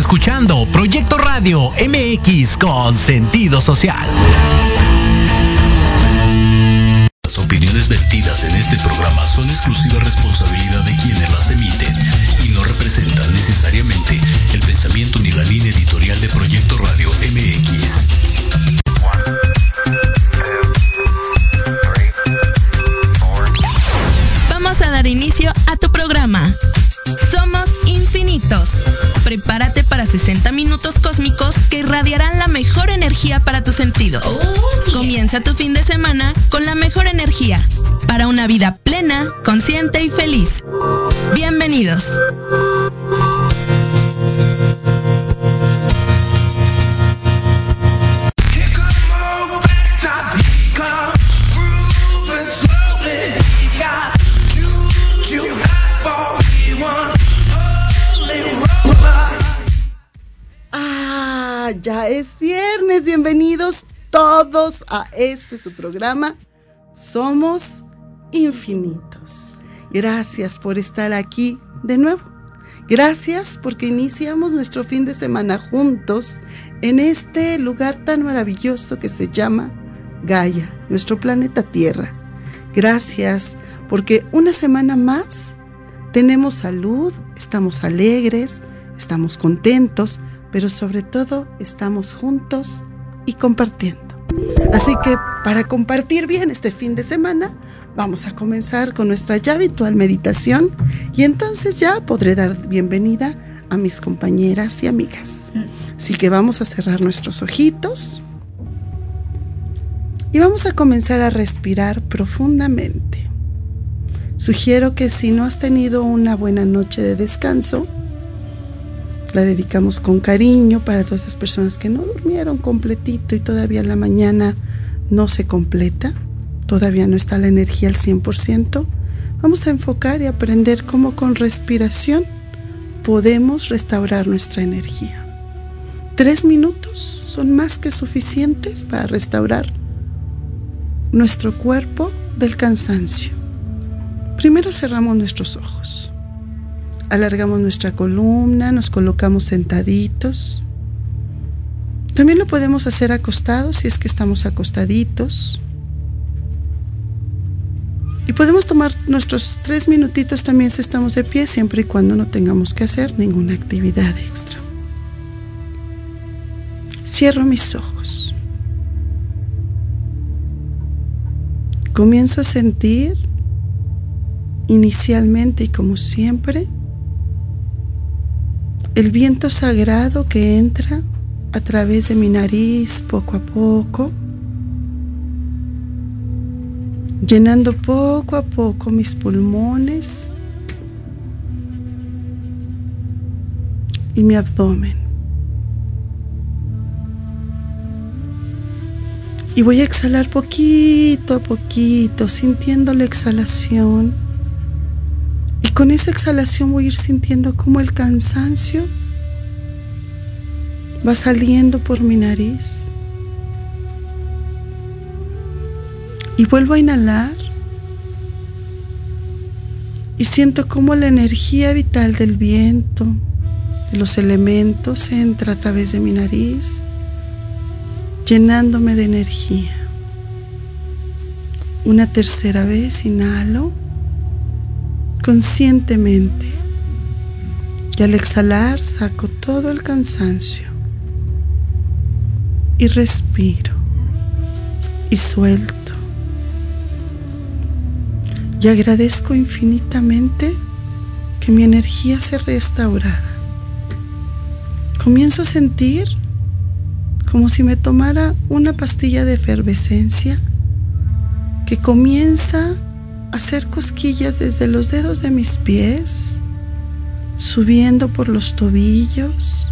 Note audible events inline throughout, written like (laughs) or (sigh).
Escuchando Proyecto Radio MX con sentido social. Las opiniones vertidas en este programa son exclusiva responsabilidad de quienes las emiten y no representan necesariamente el pensamiento ni la línea editorial de Proyecto Radio MX. Vamos a dar inicio a tu programa. Somos infinitos. Prepárate 60 minutos cósmicos que irradiarán la mejor energía para tus sentidos. Comienza tu fin de semana con la mejor energía para una vida plena, consciente y feliz. Bienvenidos. Ya es viernes. Bienvenidos todos a este su programa. Somos infinitos. Gracias por estar aquí de nuevo. Gracias porque iniciamos nuestro fin de semana juntos en este lugar tan maravilloso que se llama Gaia, nuestro planeta Tierra. Gracias porque una semana más tenemos salud, estamos alegres, estamos contentos, pero sobre todo estamos juntos y compartiendo. Así que para compartir bien este fin de semana, vamos a comenzar con nuestra ya habitual meditación y entonces ya podré dar bienvenida a mis compañeras y amigas. Así que vamos a cerrar nuestros ojitos y vamos a comenzar a respirar profundamente. Sugiero que si no has tenido una buena noche de descanso, la dedicamos con cariño para todas esas personas que no durmieron completito y todavía la mañana no se completa, todavía no está la energía al 100%. Vamos a enfocar y aprender cómo con respiración podemos restaurar nuestra energía. Tres minutos son más que suficientes para restaurar nuestro cuerpo del cansancio. Primero cerramos nuestros ojos. Alargamos nuestra columna, nos colocamos sentaditos. También lo podemos hacer acostados si es que estamos acostaditos. Y podemos tomar nuestros tres minutitos también si estamos de pie, siempre y cuando no tengamos que hacer ninguna actividad extra. Cierro mis ojos. Comienzo a sentir inicialmente y como siempre el viento sagrado que entra a través de mi nariz poco a poco, llenando poco a poco mis pulmones y mi abdomen. Y voy a exhalar poquito a poquito, sintiendo la exhalación. Con esa exhalación voy a ir sintiendo cómo el cansancio va saliendo por mi nariz. Y vuelvo a inhalar. Y siento cómo la energía vital del viento, de los elementos, entra a través de mi nariz, llenándome de energía. Una tercera vez inhalo conscientemente y al exhalar saco todo el cansancio y respiro y suelto y agradezco infinitamente que mi energía sea restaurada. Comienzo a sentir como si me tomara una pastilla de efervescencia que comienza hacer cosquillas desde los dedos de mis pies, subiendo por los tobillos,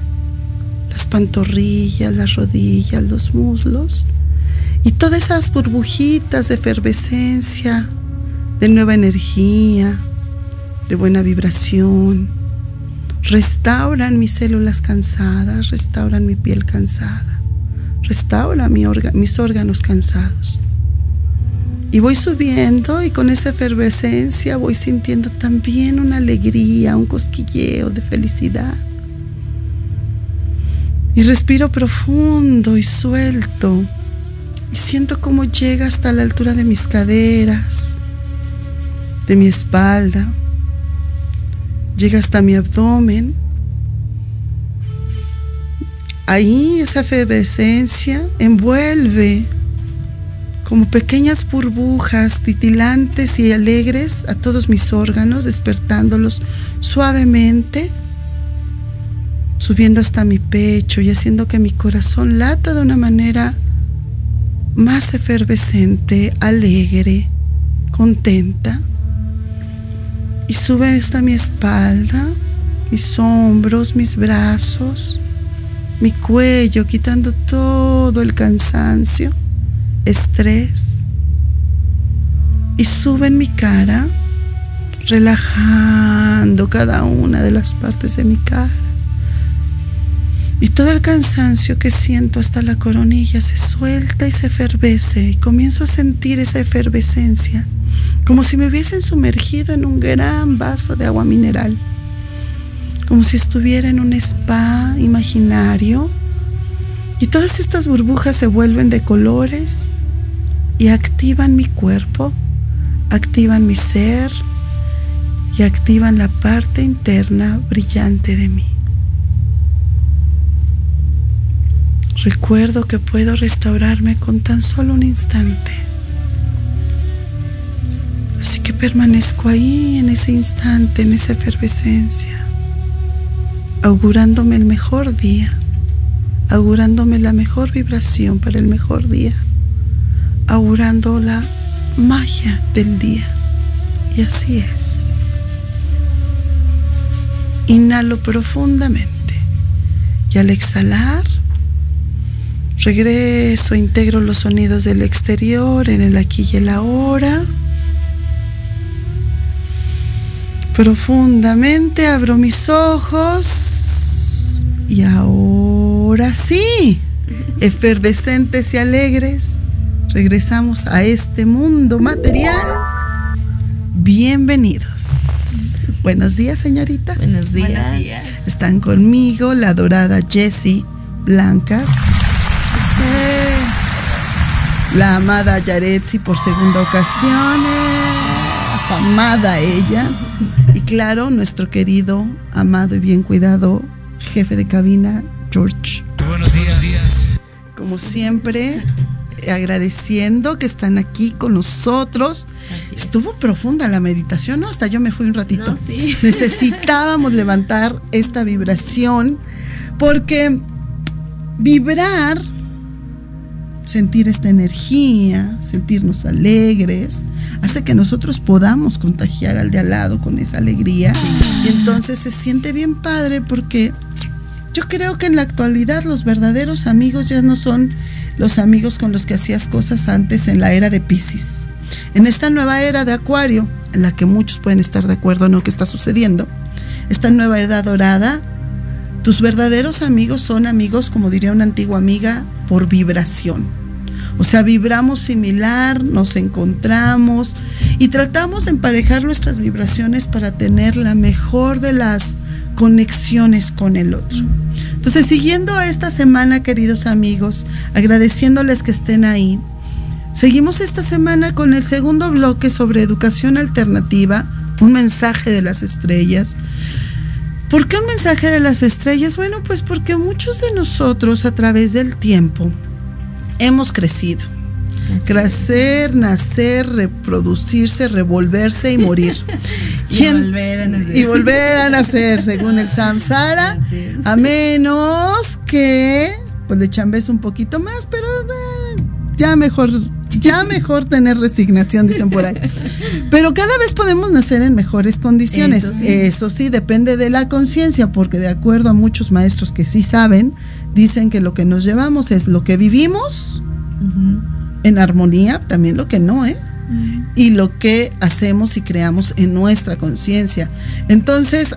las pantorrillas, las rodillas, los muslos, y todas esas burbujitas de efervescencia, de nueva energía, de buena vibración, restauran mis células cansadas, restauran mi piel cansada, restaura mi mis órganos cansados. Y voy subiendo y con esa efervescencia voy sintiendo también una alegría, un cosquilleo de felicidad. Y respiro profundo y suelto. Y siento cómo llega hasta la altura de mis caderas, de mi espalda. Llega hasta mi abdomen. Ahí esa efervescencia envuelve como pequeñas burbujas titilantes y alegres a todos mis órganos, despertándolos suavemente, subiendo hasta mi pecho y haciendo que mi corazón lata de una manera más efervescente, alegre, contenta. Y sube hasta mi espalda, mis hombros, mis brazos, mi cuello, quitando todo el cansancio estrés y sube en mi cara, relajando cada una de las partes de mi cara. Y todo el cansancio que siento hasta la coronilla se suelta y se efervece y comienzo a sentir esa efervescencia, como si me hubiesen sumergido en un gran vaso de agua mineral, como si estuviera en un spa imaginario y todas estas burbujas se vuelven de colores y activan mi cuerpo, activan mi ser y activan la parte interna brillante de mí. Recuerdo que puedo restaurarme con tan solo un instante. Así que permanezco ahí en ese instante, en esa efervescencia, augurándome el mejor día, augurándome la mejor vibración para el mejor día augurando la magia del día. Y así es. Inhalo profundamente y al exhalar regreso, integro los sonidos del exterior en el aquí y el ahora. Profundamente abro mis ojos y ahora sí, efervescentes y alegres, regresamos a este mundo material. Bienvenidos. Buenos días, señoritas. Buenos días. Están conmigo la dorada Jessie Blancas. La amada Yaretsi por segunda ocasión. Afamada ella. Y claro, nuestro querido, amado y bien cuidado jefe de cabina, George. Buenos días. Como siempre, agradeciendo que están aquí con nosotros. Estuvo profunda la meditación, ¿no? Hasta yo me fui un ratito. (laughs) (laughs) Necesitábamos levantar esta vibración porque vibrar, sentir esta energía, sentirnos alegres, hace que nosotros podamos contagiar al de al lado con esa alegría. Y entonces se siente bien padre porque yo creo que en la actualidad los verdaderos amigos ya no son los amigos con los que hacías cosas antes en la era de Pisces. En esta nueva era de Acuario, en la que muchos pueden estar de acuerdo o no que está sucediendo, esta nueva edad dorada, tus verdaderos amigos son amigos, como diría una antigua amiga, por vibración. O sea, vibramos similar, nos encontramos y tratamos de emparejar nuestras vibraciones para tener la mejor de las conexiones con el otro. Entonces, siguiendo esta semana, queridos amigos, agradeciéndoles que estén ahí, seguimos esta semana con el segundo bloque sobre educación alternativa, un mensaje de las estrellas. ¿Por qué un mensaje de las estrellas? Bueno, pues porque muchos de nosotros a través del tiempo hemos crecido Crecer, nacer, reproducirse, revolverse y morir. (laughs) y, volver a nacer. y volver a nacer, según el Samsara. A menos que pues le chambes un poquito más, pero eh, ya mejor ya mejor tener resignación, dicen por ahí. (laughs) Pero cada vez podemos nacer en mejores condiciones. Eso sí, depende de la conciencia, porque de acuerdo a muchos maestros que sí saben, dicen que lo que nos llevamos es lo que vivimos, en armonía, también lo que no, ¿eh? Y lo que hacemos y creamos en nuestra conciencia. Entonces,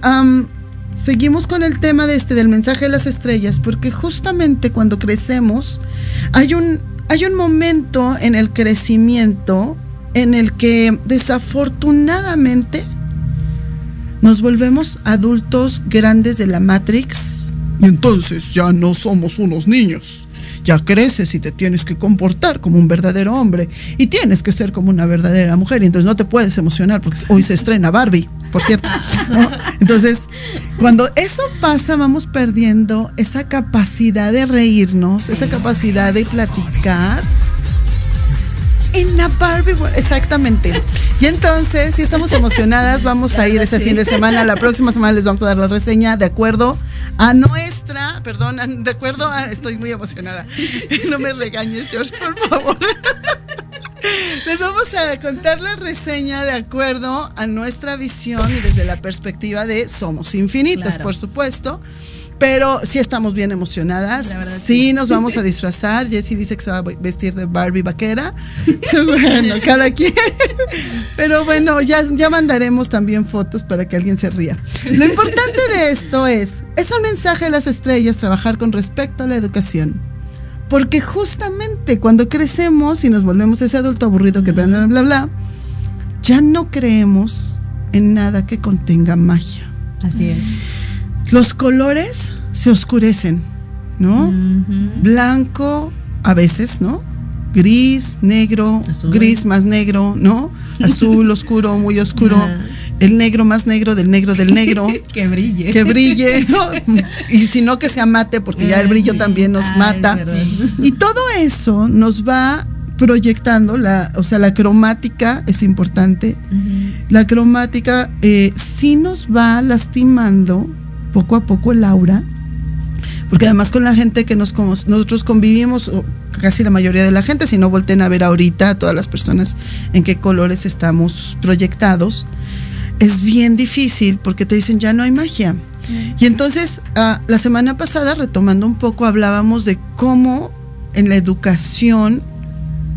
seguimos con el tema de este del mensaje de las estrellas, porque justamente cuando crecemos, hay un, hay un momento en el crecimiento en el que desafortunadamente nos volvemos adultos grandes de la Matrix Y entonces ya no somos unos niños. Ya creces y te tienes que comportar como un verdadero hombre y tienes que ser como una verdadera mujer y entonces no te puedes emocionar porque hoy se estrena Barbie, por cierto. Entonces, cuando eso pasa vamos perdiendo esa capacidad de reírnos, esa capacidad de platicar en la Barbie exactamente. Y entonces, si estamos emocionadas, vamos a ir ese fin de semana. La próxima semana les vamos a dar la reseña de acuerdo a nuestra, perdón, de acuerdo a, estoy muy emocionada. (laughs) No me regañes, George, por favor. (laughs) Les vamos a contar la reseña de acuerdo a nuestra visión y desde la perspectiva de Somos Infinitos, por supuesto. Pero sí estamos bien emocionadas. Sí, nos vamos a disfrazar. Jessie dice que se va a vestir de Barbie vaquera. (laughs) bueno, cada quien. Pero bueno, ya, ya mandaremos también fotos para que alguien se ría. Lo importante de esto es, es un mensaje de las estrellas trabajar con respecto a la educación. Porque justamente cuando crecemos y nos volvemos ese adulto aburrido que bla, bla, bla, bla, ya no creemos en nada que contenga magia. Así es los colores se oscurecen, ¿no? Blanco a veces, ¿no? Gris, negro, gris más negro, ¿no? (laughs) Azul oscuro, muy oscuro. El negro más negro del negro del negro. (laughs) que brille. Que brille, ¿no? (laughs) Y si no que sea mate, porque ya el brillo también nos mata. Y todo eso nos va proyectando, la, o sea, la cromática es importante. La cromática eh, sí nos va lastimando poco a poco el aura, porque además con la gente que nos, nosotros convivimos, casi la mayoría de la gente, si no volten a ver ahorita a todas las personas en qué colores estamos proyectados, es bien difícil porque te dicen ya no hay magia. Y entonces, ah, la semana pasada, retomando un poco, hablábamos de cómo en la educación,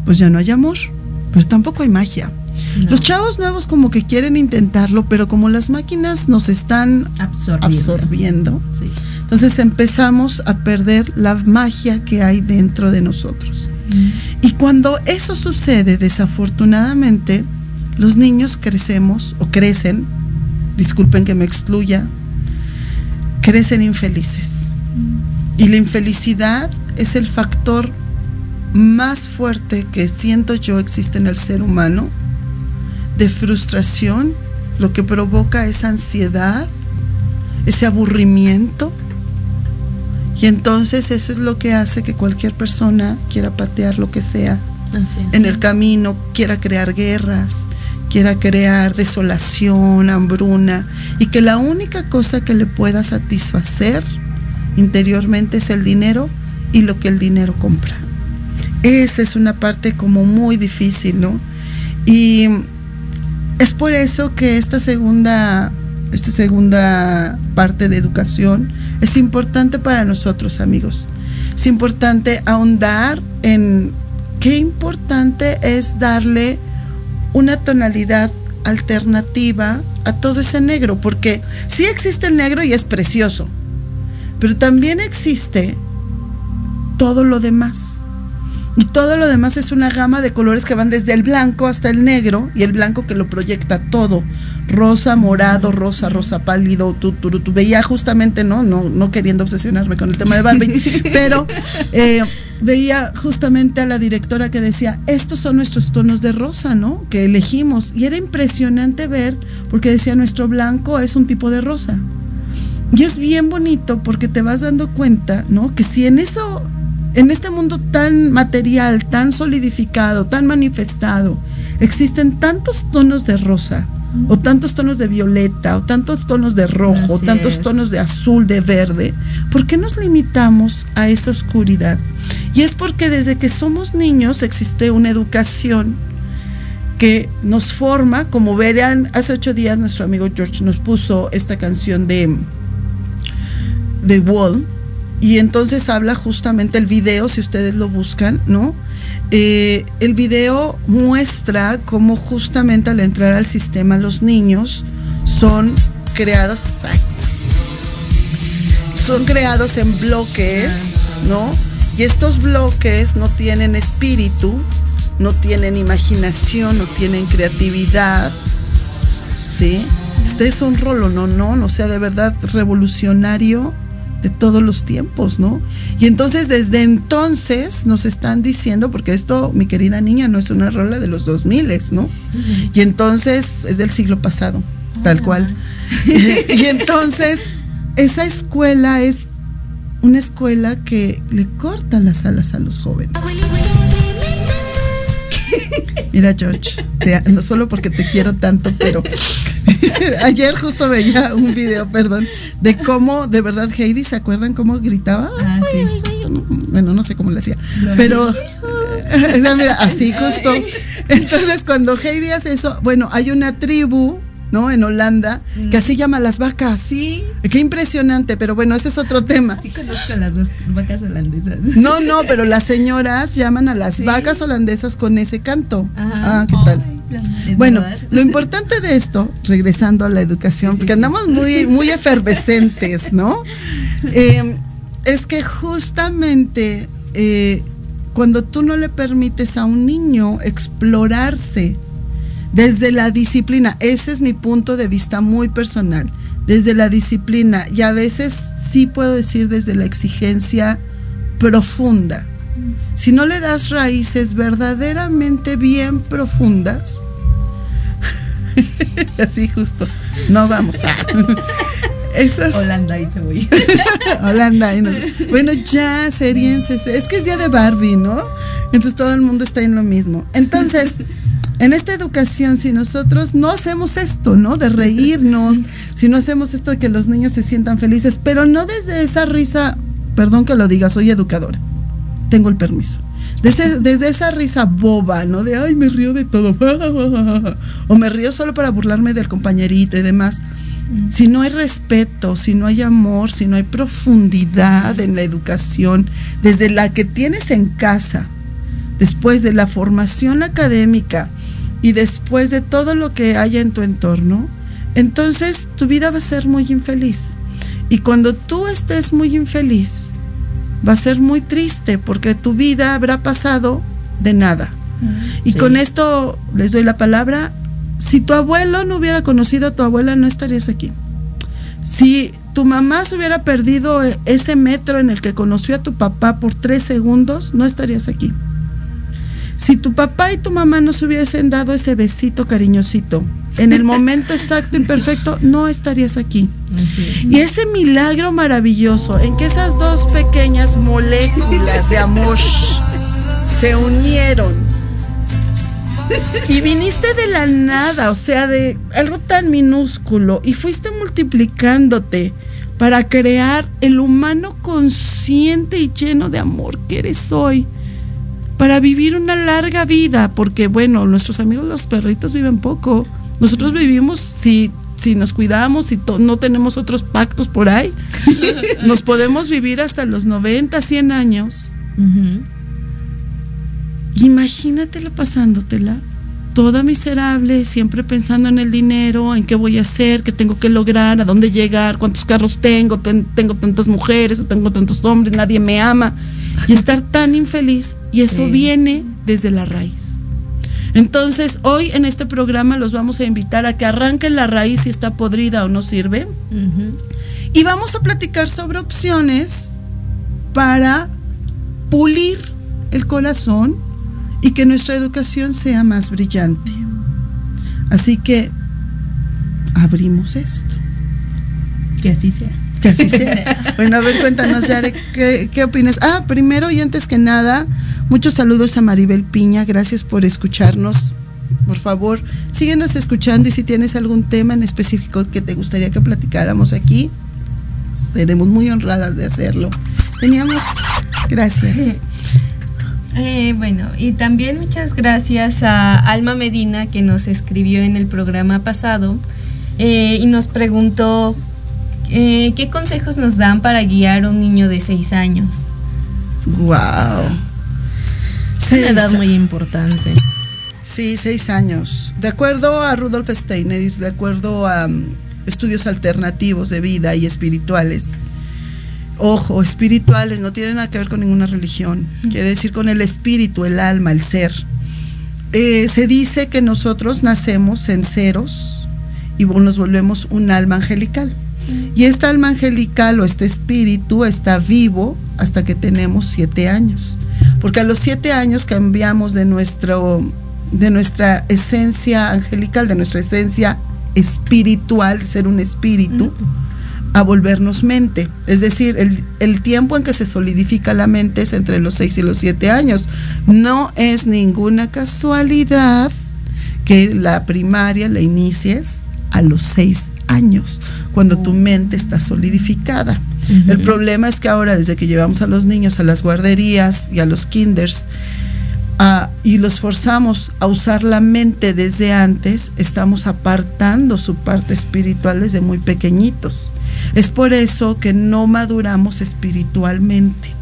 pues ya no hay amor, pero tampoco hay magia. Los chavos nuevos como que quieren intentarlo, pero como las máquinas nos están absorbiendo, entonces empezamos a perder la magia que hay dentro de nosotros. Mm. Y cuando eso sucede, desafortunadamente, los niños crecemos o crecen, disculpen que me excluya, crecen infelices. Mm. Y la infelicidad es el factor más fuerte que siento yo existe en el ser humano de frustración, lo que provoca esa ansiedad, ese aburrimiento. Y entonces eso es lo que hace que cualquier persona quiera patear lo que sea en el camino, quiera crear guerras, quiera crear desolación, hambruna, y que la única cosa que le pueda satisfacer interiormente es el dinero y lo que el dinero compra. Esa es una parte como muy difícil, ¿no? Y es por eso que esta segunda, esta segunda parte de educación es importante para nosotros, amigos. Es importante ahondar en qué importante es darle una tonalidad alternativa a todo ese negro, porque sí existe el negro y es precioso, pero también existe todo lo demás. Y todo lo demás es una gama de colores que van desde el blanco hasta el negro y el blanco que lo proyecta todo. Rosa, morado, rosa, rosa pálido, tú, tú, tú, veía justamente, ¿no? ¿no? No queriendo obsesionarme con el tema de Barbie, (laughs) pero eh, veía justamente a la directora que decía, estos son nuestros tonos de rosa, ¿no? Que elegimos. Y era impresionante ver, porque decía, nuestro blanco es un tipo de rosa. Y es bien bonito porque te vas dando cuenta, ¿no? Que si en eso en este mundo tan material, tan solidificado, tan manifestado, existen tantos tonos de rosa, o tantos tonos de violeta, o tantos tonos de rojo, o tantos tonos de azul, de verde. ¿Por qué nos limitamos a esa oscuridad? Y es porque desde que somos niños existe una educación que nos forma, como verán, hace ocho días nuestro amigo George nos puso esta canción de, de Wall, y entonces habla justamente el video, si ustedes lo buscan, ¿no? Eh, el video muestra cómo justamente al entrar al sistema los niños son creados, son creados en bloques, ¿no? Y estos bloques no tienen espíritu, no tienen imaginación, no tienen creatividad, ¿sí? Este es un rolo, no, no, o sea, de verdad revolucionario de todos los tiempos, ¿no? Y entonces desde entonces nos están diciendo, porque esto, mi querida niña, no es una rola de los 2000, ¿no? Y entonces es del siglo pasado, tal cual. (laughs) y entonces esa escuela es una escuela que le corta las alas a los jóvenes. Mira, George, no solo porque te quiero tanto, pero (laughs) ayer justo veía un video, perdón, de cómo, de verdad, Heidi, ¿se acuerdan cómo gritaba? Ah, sí. Bueno, no sé cómo le hacía, pero (laughs) mira, así justo. Entonces, cuando Heidi hace eso, bueno, hay una tribu ¿no? En Holanda, que así llama las vacas. Sí. Qué impresionante, pero bueno, ese es otro tema. Sí conozco a las vacas holandesas. No, no, pero las señoras llaman a las vacas holandesas con ese canto. Ah, ¿qué tal? bueno, lo importante de esto, regresando a la educación, porque andamos muy, muy efervescentes, ¿no? (laughs) Eh, es que justamente eh, cuando tú no le permites a un niño explorarse, desde la disciplina, ese es mi punto de vista muy personal, desde la disciplina y a veces sí puedo decir desde la exigencia profunda. Si no le das raíces verdaderamente bien profundas, (laughs) así justo, no vamos a... (laughs) Esas... Holanda y te voy. (laughs) Holanda y no... Bueno, ya, seriense. Es que es día de Barbie, ¿no? Entonces todo el mundo está en lo mismo. Entonces, en esta educación, si nosotros no hacemos esto, ¿no? De reírnos, (laughs) si no hacemos esto de que los niños se sientan felices, pero no desde esa risa, perdón que lo diga, soy educadora, tengo el permiso. Desde, desde esa risa boba, ¿no? De, ay, me río de todo. (laughs) o me río solo para burlarme del compañerito y demás. Si no hay respeto, si no hay amor, si no hay profundidad en la educación, desde la que tienes en casa, después de la formación académica, y después de todo lo que haya en tu entorno, entonces tu vida va a ser muy infeliz. Y cuando tú estés muy infeliz, va a ser muy triste porque tu vida habrá pasado de nada. Y con esto les doy la palabra. Si tu abuelo no hubiera conocido a tu abuela, no estarías aquí. Si tu mamá se hubiera perdido ese metro en el que conoció a tu papá por tres segundos, no estarías aquí. Si tu papá y tu mamá no se hubiesen dado ese besito cariñosito en el momento exacto y perfecto, no estarías aquí. Y ese milagro maravilloso en que esas dos pequeñas moléculas de amor se unieron y viniste de la nada, o sea, de algo tan minúsculo y fuiste multiplicándote para crear el humano consciente y lleno de amor que eres hoy para vivir una larga vida, porque bueno, nuestros amigos los perritos viven poco. Nosotros vivimos si si nos cuidamos y no tenemos otros pactos por ahí, (laughs) nos podemos vivir hasta los 90, 100 años. Imagínatela pasándotela, toda miserable, siempre pensando en el dinero, en qué voy a hacer, qué tengo que lograr, a dónde llegar, cuántos carros tengo, tengo tantas mujeres o tengo tantos hombres, nadie me ama y estar tan infeliz y eso viene desde la raíz. Entonces, hoy en este programa los vamos a invitar a que arranquen la raíz si está podrida o no sirve. Y vamos a platicar sobre opciones para pulir el corazón y que nuestra educación sea más brillante. Así que abrimos esto. Que así sea. Bueno, a ver, cuéntanos, Yare, ¿qué, ¿qué opinas? Ah, primero y antes que nada, muchos saludos a Maribel Piña, gracias por escucharnos. Por favor, síguenos escuchando y si tienes algún tema en específico que te gustaría que platicáramos aquí, seremos muy honradas de hacerlo. Teníamos, gracias. (laughs) Eh, bueno, y también muchas gracias a Alma Medina que nos escribió en el programa pasado eh, y nos preguntó eh, ¿qué consejos nos dan para guiar a un niño de seis años? ¡Wow! Es una edad muy importante. Sí, seis años. De acuerdo a Rudolf Steiner y de acuerdo a um, estudios alternativos de vida y espirituales, ojo, espirituales no tienen nada que ver con ninguna religión, quiere decir con el espíritu, el alma, el ser. Eh, se dice que nosotros nacemos en ceros y nos volvemos un alma angelical. Y esta alma angelical o este espíritu está vivo hasta que tenemos siete años. Porque a los siete años cambiamos de, nuestro, de nuestra esencia angelical, de nuestra esencia espiritual, ser un espíritu, a volvernos mente. Es decir, el, el, tiempo en que se solidifica la mente es entre los seis y los siete años. No es ninguna casualidad que la primaria la inicies a los seis años, cuando tu mente está solidificada. El problema es que ahora, desde que llevamos a los niños a las guarderías y a los kinders, y los forzamos a usar la mente desde antes, estamos apartando su parte espiritual desde muy pequeñitos. Es por eso que no maduramos espiritualmente.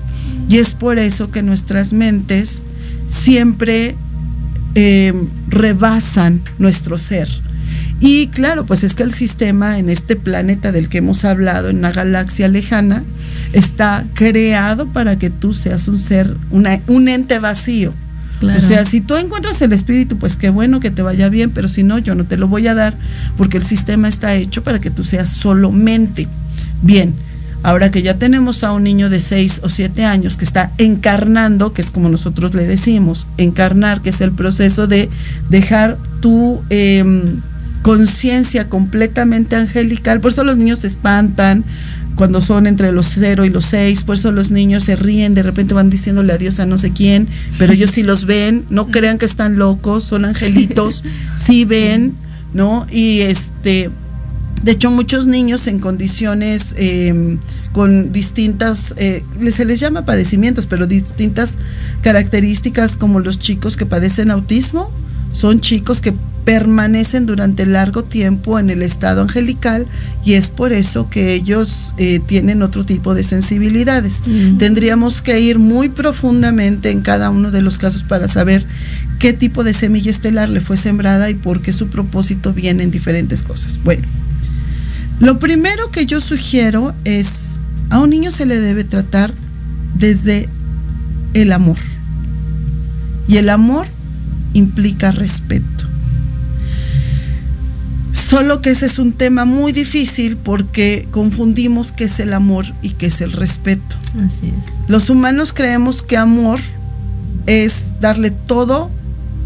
Y es por eso que nuestras mentes siempre eh, rebasan nuestro ser. Y claro, pues es que el sistema en este planeta del que hemos hablado, en una galaxia lejana, está creado para que tú seas un ser, un ente vacío. O sea, si tú encuentras el espíritu, pues qué bueno que te vaya bien, pero si no, yo no te lo voy a dar, porque el sistema está hecho para que tú seas solo mente. Bien, ahora que ya tenemos a un niño de 6 o 7 años que está encarnando, que es como nosotros le decimos, encarnar, que es el proceso de dejar tu em, conciencia completamente angelical, por eso los niños se espantan, cuando son entre los 0 y los 6, por eso los niños se ríen, de repente van diciéndole adiós a no sé quién, pero ellos sí los ven, no crean que están locos, son angelitos, (laughs) sí. ven, ¿no? Y este, de hecho muchos niños en condiciones em, con distintas, eh, se les llama padecimientos, pero distintas características como los chicos que padecen autismo, son chicos que permanecen durante largo tiempo en el estado angelical y es por eso que ellos eh, tienen otro tipo de sensibilidades. Mm. Tendríamos que ir muy profundamente en cada uno de los casos para saber qué tipo de semilla estelar le fue sembrada y por qué su propósito viene en diferentes cosas. Bueno, lo primero que yo sugiero es, a un niño se le debe tratar desde el amor. Y el amor implica respeto. Solo que ese es un tema muy difícil porque confundimos qué es el amor y qué es el respeto. Así es. Los humanos creemos que amor es darle todo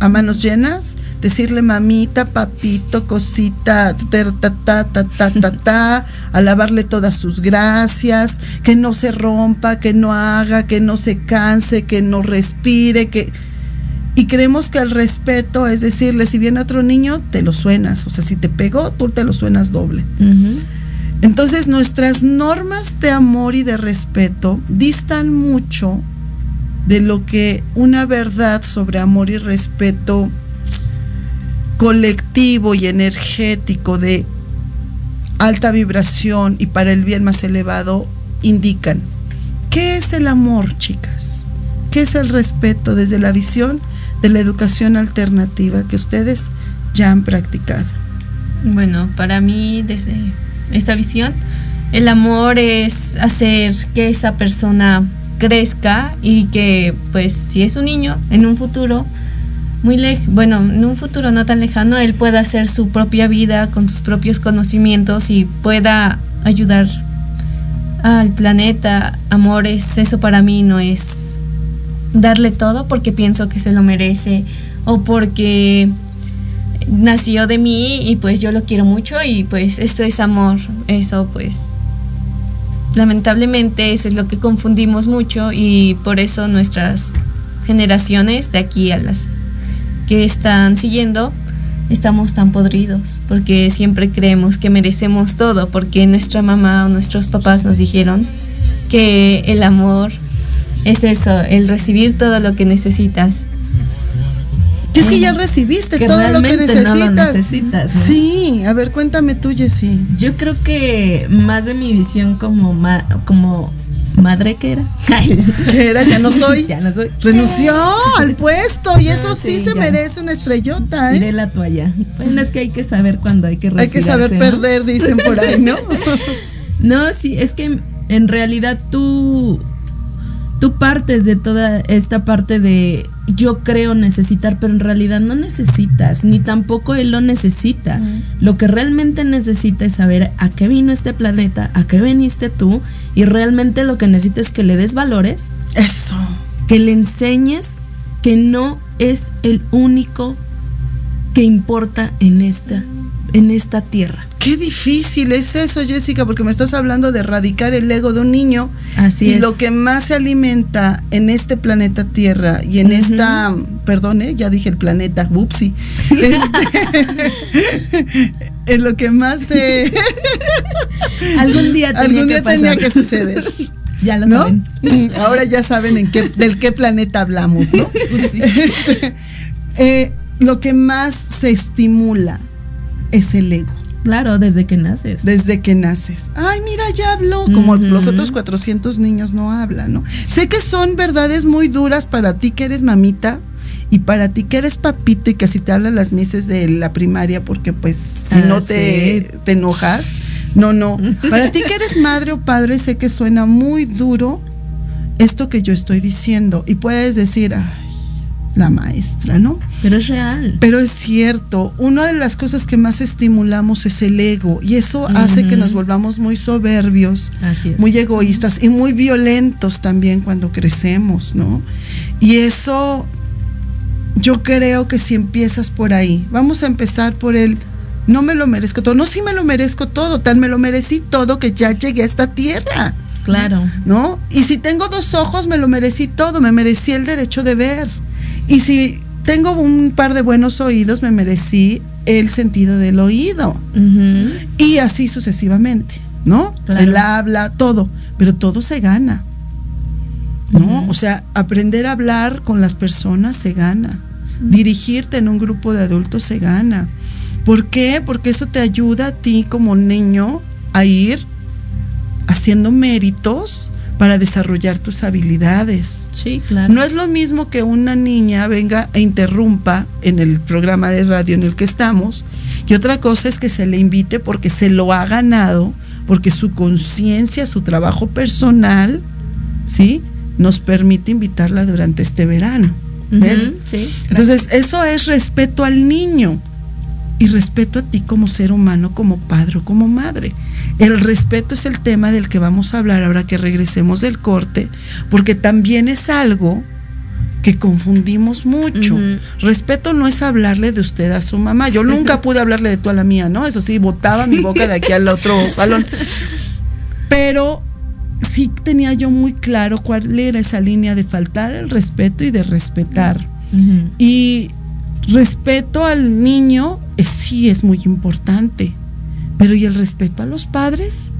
a manos llenas, decirle mamita, papito, cosita, ter, ta, ta, ta, ta, ta, ta, alabarle todas sus gracias, que no se rompa, que no haga, que no se canse, que no respire, que y creemos que el respeto es decirle, si viene otro niño, te lo suenas. O sea, si te pegó, tú te lo suenas doble. Entonces, nuestras normas de amor y de respeto distan mucho de lo que una verdad sobre amor y respeto colectivo y energético de alta vibración y para el bien más elevado indican. ¿Qué es el amor, chicas? ¿Qué es el respeto desde la visión? De la educación alternativa que ustedes ya han practicado? Bueno, para mí desde esta visión, el amor es hacer que esa persona crezca y que pues si es un niño en un futuro muy lejano, bueno, en un futuro no tan lejano, él pueda hacer su propia vida con sus propios conocimientos y pueda ayudar al planeta. Amores, eso para mí no es darle todo porque pienso que se lo merece o porque nació de mí y pues yo lo quiero mucho y pues esto es amor, eso pues lamentablemente eso es lo que confundimos mucho y por eso nuestras generaciones de aquí a las que están siguiendo estamos tan podridos porque siempre creemos que merecemos todo porque nuestra mamá o nuestros papás nos dijeron que el amor es eso, el recibir todo lo que necesitas. Es que ya recibiste todo lo que necesitas. Sí, a ver, cuéntame tú, Jessy. Yo creo que más de mi visión como como madre que era. (laughs) que era, ya no soy. (laughs) ya no soy. Renunció (laughs) al puesto y eso sí, se merece una estrellota, ¿eh? Tiré la toalla. Bueno, es que hay que saber cuando hay que Hay que saber perder, dicen por ahí, ¿no? no, sí, es que en realidad tú tú partes de toda esta parte de yo creo necesitar, pero en realidad no necesitas, ni tampoco él lo necesita. Lo que realmente necesita es saber a qué vino este planeta, a qué viniste tú, y realmente lo que necesita es que le des valores. Eso. Que le enseñes que no es el único que importa en esta, en esta tierra. Qué difícil es eso, Jessica, porque me estás hablando de erradicar el ego de un niño. Así y es. lo que más se alimenta en este planeta Tierra y en esta, perdone, ya dije el planeta, whoopsie. (laughs) Este, (laughs) en lo que más se (laughs) algún día tenía algún que día pasar. tenía que suceder. Ya lo ¿No? saben. Ahora ya saben en qué, del qué planeta hablamos, ¿no? Sí. Eh, lo que más se estimula es el ego. Claro, desde que naces. desde que naces. Ay, mira, ya habló. Como los otros 400 niños no hablan, ¿no? Sé que son verdades muy duras para ti que eres mamita y para ti que eres papito y que así te hablan las mises de la primaria porque pues si Ah, no te, sí. te enojas. No, no. Para ti que eres madre o padre sé que suena muy duro esto que yo estoy diciendo y puedes decir, ay, la maestra, ¿no? Pero es real. Pero es cierto, una de las cosas que más estimulamos es el ego y eso hace que nos volvamos muy soberbios, Así es. muy egoístas y muy violentos también cuando crecemos, ¿no? Y eso yo creo que si empiezas por ahí, vamos a empezar por el no me lo merezco todo, no sí me lo merezco todo, tan me lo merecí todo que ya llegué a esta tierra. Claro. ¿no? Y si tengo dos ojos, me lo merecí todo, me merecí el derecho de ver. Y si tengo un par de buenos oídos, me merecí el sentido del oído. Y así sucesivamente, ¿no? Claro. El habla, todo, pero todo se gana. ¿No? O sea, aprender a hablar con las personas se gana. Dirigirte en un grupo de adultos se gana. ¿Por qué? Porque eso te ayuda a ti como niño a ir haciendo méritos para desarrollar tus habilidades. Sí, claro. No es lo mismo que una niña venga e interrumpa en el programa de radio en el que estamos, y otra cosa es que se le invite porque se lo ha ganado, porque su conciencia, su trabajo personal, ¿sí? Nos permite invitarla durante este verano. ¿Ves? Sí. Entonces, eso es respeto al niño y respeto a ti como ser humano, como padre o como madre. El respeto es el tema del que vamos a hablar ahora que regresemos del corte, porque también es algo que confundimos mucho. Respeto no es hablarle de usted a su mamá. Yo nunca (laughs) pude hablarle de tú a la mía, ¿no? Eso sí, botaba mi boca de aquí al otro (laughs) salón. Pero sí tenía yo muy claro cuál era esa línea de faltar el respeto y de respetar. Y respeto al niño eh, sí es muy importante, pero ¿y el respeto a los padres?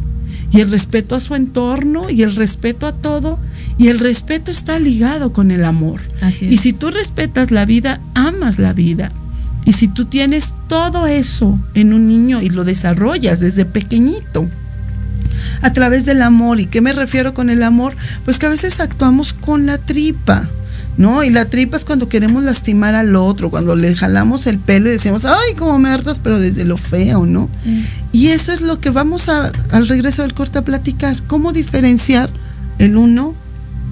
¿Y el respeto a su entorno? ¿Y el respeto a todo? Y el respeto está ligado con el amor. Así Y es. si tú respetas la vida, amas la vida. Y si tú tienes todo eso en un niño y lo desarrollas desde pequeñito, a través del amor. ¿Y qué me refiero con el amor? Pues que a veces actuamos con la tripa. ¿No? Y la tripa es cuando queremos lastimar al otro, cuando le jalamos el pelo y decimos, ay, cómo me hartas, pero desde lo feo, ¿no? Y eso es lo que vamos a, al regreso del corte a platicar, cómo diferenciar el uno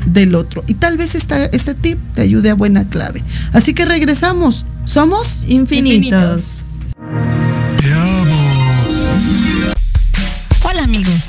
del otro. Y tal vez esta, este tip te ayude a buena clave. Así que regresamos. ¿Somos? Infinitos. Hola amigos,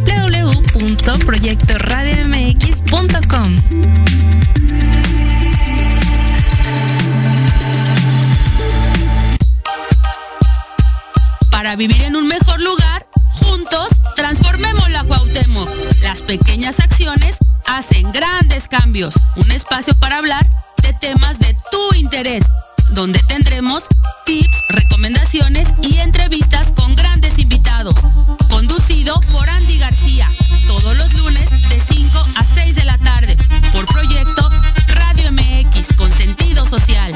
cambios. Un espacio para hablar de temas de tu interés, donde tendremos tips, recomendaciones y entrevistas con grandes invitados. Conducido por Andy García, todos los lunes de 5 a 6 de la tarde, por proyecto Radio MX con sentido social.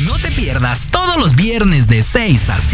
No te pierdas todos los viernes de 6 a 7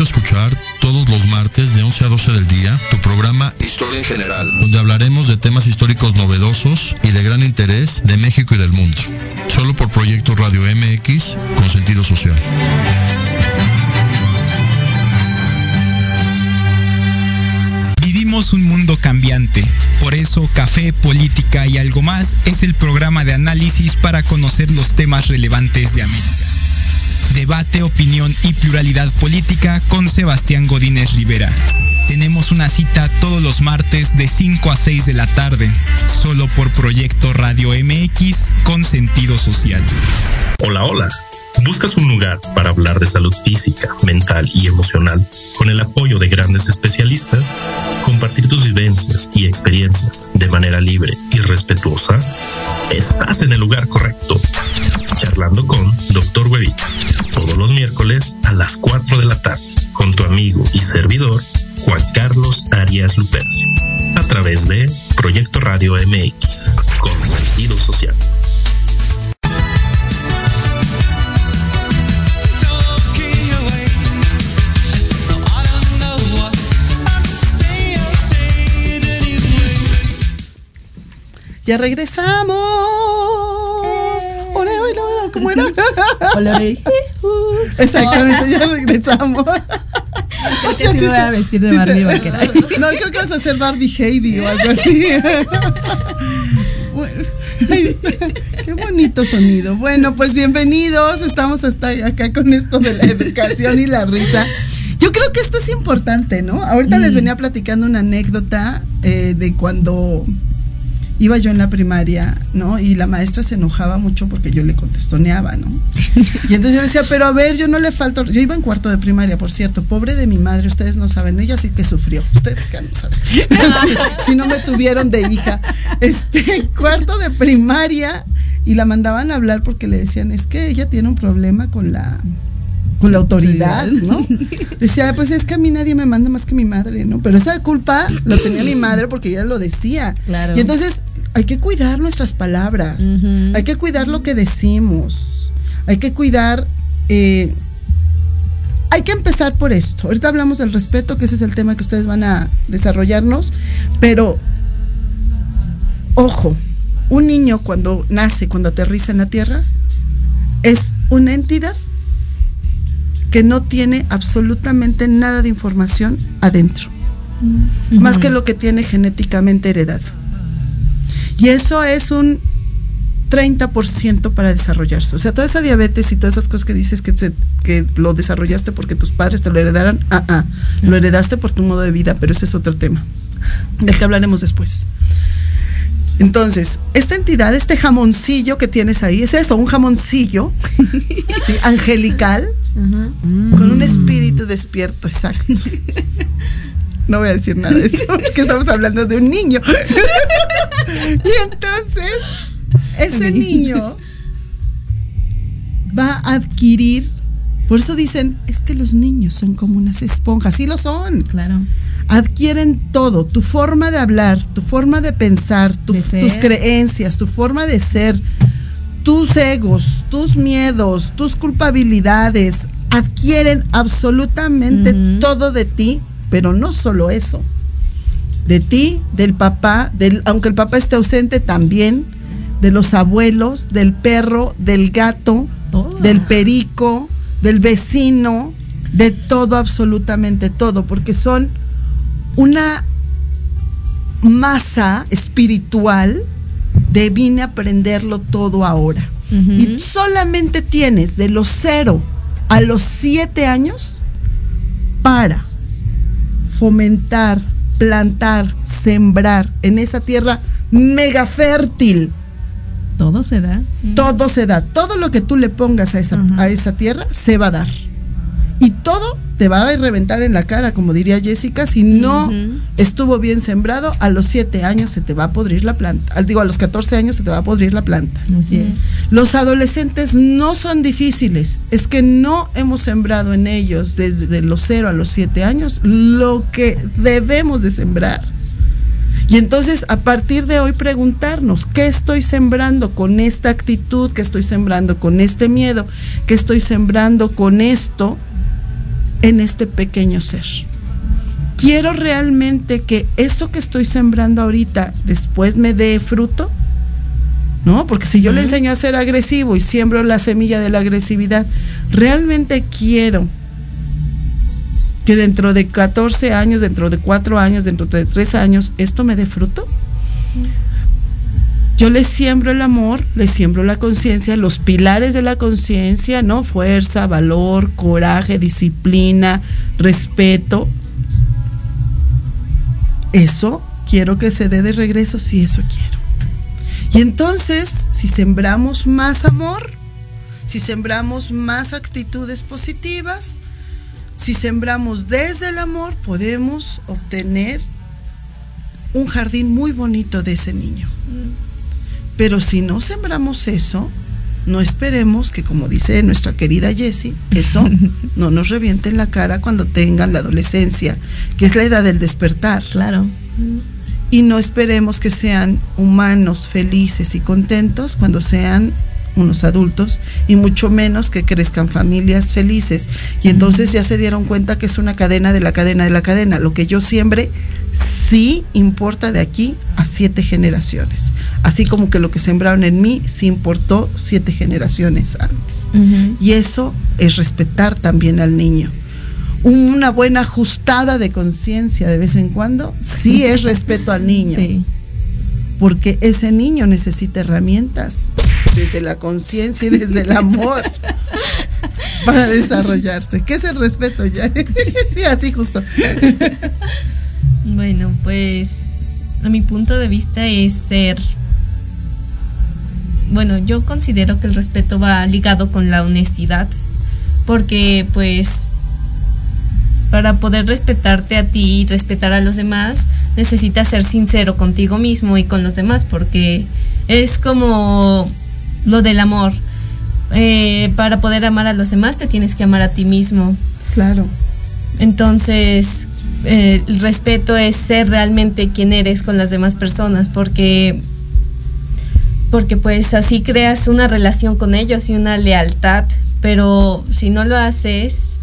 invito a escuchar todos los martes de 11 a 12 del día tu programa Historia en General, donde hablaremos de temas históricos novedosos y de gran interés de México y del mundo. Solo por Proyecto Radio MX con sentido social. Vivimos un mundo cambiante. Por eso Café, Política y algo más es el programa de análisis para conocer los temas relevantes de América. Debate, opinión y pluralidad política con Sebastián Godínez Rivera. Tenemos una cita todos los martes de 5 a 6 de la tarde, solo por Proyecto Radio MX con sentido social. Hola, hola. ¿Buscas un lugar para hablar de salud física, mental y emocional con el apoyo de grandes especialistas? ¿Compartir tus vivencias y experiencias de manera libre y respetuosa? Estás en el lugar correcto. Charlando con Dr. Huevita. Todos los miércoles a las 4 de la tarde con tu amigo y servidor Juan Carlos Arias Lupercio. A través de Proyecto Radio MX con sentido social. Ya regresamos. ¿Cómo era? (laughs) Exactamente, ya regresamos. Creo que sí me voy a vestir de Barbie vaquera. (laughs) No, creo que vas a hacer Barbie Heidi o algo así. Bueno, qué bonito sonido. Bueno, pues bienvenidos. Estamos hasta acá con esto de la educación y la risa. Yo creo que esto es importante, ¿no? Ahorita les venía platicando una anécdota eh, de cuando iba yo en la primaria, ¿no? Y la maestra se enojaba mucho porque yo le contestoneaba, ¿no? (laughs) Y entonces yo decía, pero a ver, yo no le falto. Yo iba en cuarto de primaria, por cierto. Pobre de mi madre, ustedes no saben. Ella sí que sufrió. Ustedes que no saben. si, (laughs) si no me tuvieron de hija. Este, cuarto de primaria. Y la mandaban a hablar porque le decían, es que ella tiene un problema con la con la autoridad, ¿no? Decía, pues es que a mí nadie me manda más que mi madre, ¿no? Pero esa culpa lo tenía mi madre porque ella lo decía. Claro. Y entonces hay que cuidar nuestras palabras, hay que cuidar lo que decimos, hay que cuidar... eh, hay que empezar por esto. Ahorita hablamos del respeto, que ese es el tema que ustedes van a desarrollarnos, pero ojo, un niño cuando nace, cuando aterriza en la tierra, es una entidad que no tiene absolutamente nada de información adentro, más que lo que tiene genéticamente heredado. Y eso es un 30% para desarrollarse. O sea, toda esa diabetes y todas esas cosas que dices que, te- que lo desarrollaste porque tus padres te lo heredaron, ah, ah, lo heredaste por tu modo de vida, pero ese es otro tema, del que hablaremos después. Entonces, esta entidad, este jamoncillo que tienes ahí, es eso, un jamoncillo (laughs) ¿sí? angelical con un espíritu despierto, exacto. (laughs) No voy a decir nada de eso, porque estamos hablando de un niño. (laughs) (laughs) y entonces, ese niño va a adquirir, por eso dicen, es que los niños son como unas esponjas, sí lo son. Claro. Adquieren todo, tu forma de hablar, tu forma de pensar, tu- De ser. tus creencias, tu forma de ser, tus egos, tus miedos, tus culpabilidades, adquieren absolutamente todo de ti, pero no solo eso. De ti, del papá, del, aunque el papá esté ausente también, de los abuelos, del perro, del gato, del perico, del vecino, de todo, absolutamente todo, porque son una masa espiritual de vine a aprenderlo todo ahora. Y solamente tienes de los cero a los siete años para fomentar, plantar, sembrar en esa tierra mega fértil. Todo se da. Todo se da. Todo lo que tú le pongas a esa, a esa tierra se va a dar. Y todo te va a reventar en la cara, como diría Jessica, si no estuvo bien sembrado, a los 7 años se te va a podrir la planta. Digo, a los 14 años se te va a podrir la planta. Así es. Los adolescentes no son difíciles, es que no hemos sembrado en ellos desde los 0 a los 7 años lo que debemos de sembrar. Y entonces a partir de hoy preguntarnos, ¿qué estoy sembrando con esta actitud? ¿Qué estoy sembrando con este miedo? ¿Qué estoy sembrando con esto? En este pequeño ser. Quiero realmente que eso que estoy sembrando ahorita después me dé fruto. ¿No? Porque si yo le enseño a ser agresivo y siembro la semilla de la agresividad, realmente quiero que dentro de 14 años, dentro de 4 años, dentro de 3 años, esto me dé fruto. Yo le siembro el amor, le siembro la conciencia, los pilares de la conciencia, ¿no? Fuerza, valor, coraje, disciplina, respeto. Eso quiero que se dé de regreso si eso quiero. Y entonces, si sembramos más amor, si sembramos más actitudes positivas, si sembramos desde el amor, podemos obtener un jardín muy bonito de ese niño. Pero si no sembramos eso, no esperemos que, como dice nuestra querida Jessie, eso (laughs) no nos reviente en la cara cuando tengan la adolescencia, que es la edad del despertar. Claro. Y no esperemos que sean humanos felices y contentos cuando sean unos adultos y mucho menos que crezcan familias felices. Y entonces ya se dieron cuenta que es una cadena de la cadena de la cadena. Lo que yo siembre sí importa de aquí a siete generaciones. Así como que lo que sembraron en mí sí importó siete generaciones antes. Y eso es respetar también al niño. Una buena ajustada de conciencia de vez en cuando sí (laughs) es respeto al niño. Porque ese niño necesita herramientas desde la conciencia y desde el amor (laughs) para desarrollarse. ¿Qué es el respeto ya? (laughs) sí, así justo. Bueno, pues a mi punto de vista es ser... Bueno, yo considero que el respeto va ligado con la honestidad, porque pues para poder respetarte a ti y respetar a los demás, necesitas ser sincero contigo mismo y con los demás, porque es como lo del amor. Eh, para poder amar a los demás te tienes que amar a ti mismo. Claro. Entonces, eh, el respeto es ser realmente quien eres con las demás personas, porque porque pues así creas una relación con ellos y una lealtad, pero si no lo haces,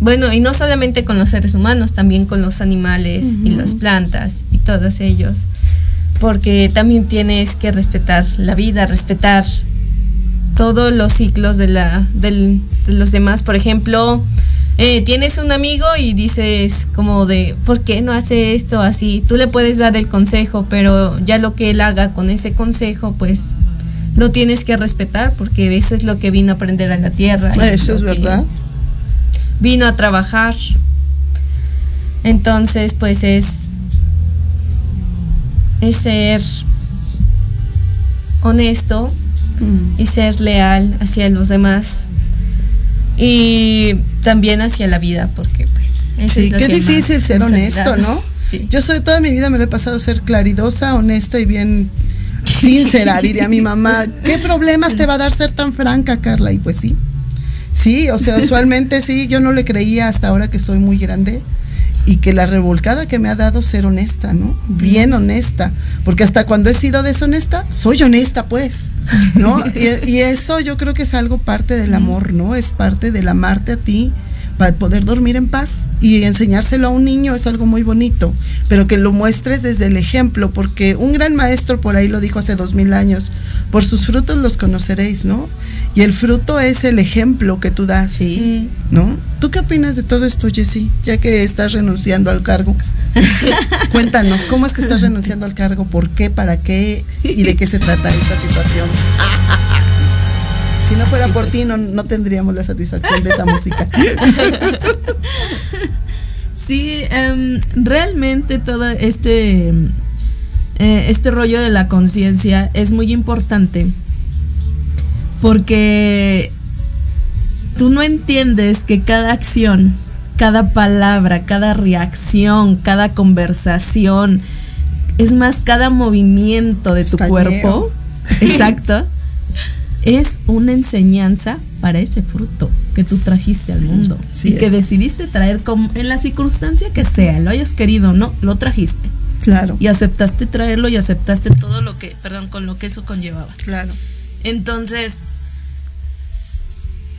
bueno, y no solamente con los seres humanos, también con los animales y las plantas y todos ellos, porque también tienes que respetar la vida, respetar todos los ciclos de, la, de los demás, por ejemplo, eh, tienes un amigo y dices como de, ¿por qué no hace esto así? Tú le puedes dar el consejo, pero ya lo que él haga con ese consejo, pues lo tienes que respetar porque eso es lo que vino a aprender a la tierra. Eso es verdad. Vino a trabajar. Entonces, pues es, es ser honesto mm. y ser leal hacia los demás y también hacia la vida, porque pues... sí, qué difícil ser honesto, ¿no? Yo soy toda mi vida me lo he pasado ser claridosa, honesta y bien sincera, diría mi mamá. ¿Qué problemas te va a dar ser tan franca, Carla? Y pues sí. Sí, o sea, usualmente sí, yo no le creía hasta ahora que soy muy grande y que la revolcada que me ha dado ser honesta, ¿no? Bien honesta, porque hasta cuando he sido deshonesta, soy honesta, pues, ¿no? (laughs) y, eso yo creo que es algo parte del amor, ¿no? Es parte del amarte a ti para poder dormir en paz. Y enseñárselo a un niño es algo muy bonito, pero que lo muestres desde el ejemplo, porque un gran maestro por ahí lo dijo hace dos mil años, por sus frutos los conoceréis, ¿no? Y el fruto es el ejemplo que tú das, Sí. ¿no? ¿Tú qué opinas de todo esto, Jessy? Ya que estás renunciando al cargo. (laughs) Cuéntanos, ¿cómo es que estás renunciando al cargo? ¿Por qué? ¿Para qué? ¿Y de qué se trata esta situación? Si no fuera por ti, no, no tendríamos la satisfacción de esa música. (laughs) Sí, em, realmente todo este, eh, este rollo de la conciencia es muy importante porque tú no entiendes que cada acción, cada palabra, cada reacción, cada conversación, es más, cada movimiento de tu cuerpo, (laughs) exacto, es una enseñanza para ese fruto que tú trajiste al mundo sí y que decidiste traer como en la circunstancia que sea, lo hayas querido o no, lo trajiste Claro, y aceptaste traerlo y aceptaste todo lo que, perdón, con lo que eso conllevaba. claro. Entonces,